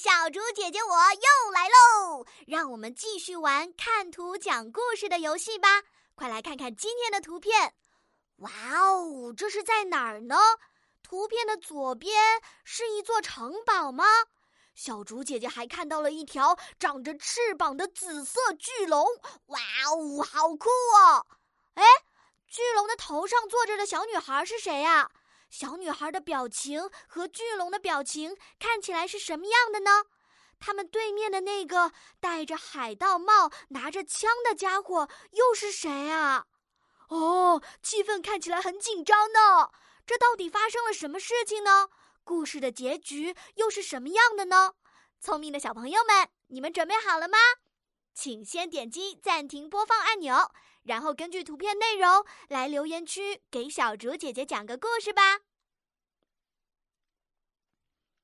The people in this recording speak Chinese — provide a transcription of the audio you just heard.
小猪姐姐我又来喽！让我们继续玩看图讲故事的游戏吧。快来看看今天的图片。哇哦，这是在哪儿呢？图片的左边是一座城堡吗？小猪姐姐还看到了一条长着翅膀的紫色巨龙。哇哦，好酷哦！哎，巨龙的头上坐着的小女孩是谁呀？小女孩的表情和巨龙的表情看起来是什么样的呢？他们对面的那个戴着海盗帽、拿着枪的家伙又是谁啊？哦，气氛看起来很紧张呢。这到底发生了什么事情呢？故事的结局又是什么样的呢？聪明的小朋友们，你们准备好了吗？请先点击暂停播放按钮，然后根据图片内容来留言区给小竹姐姐讲个故事吧。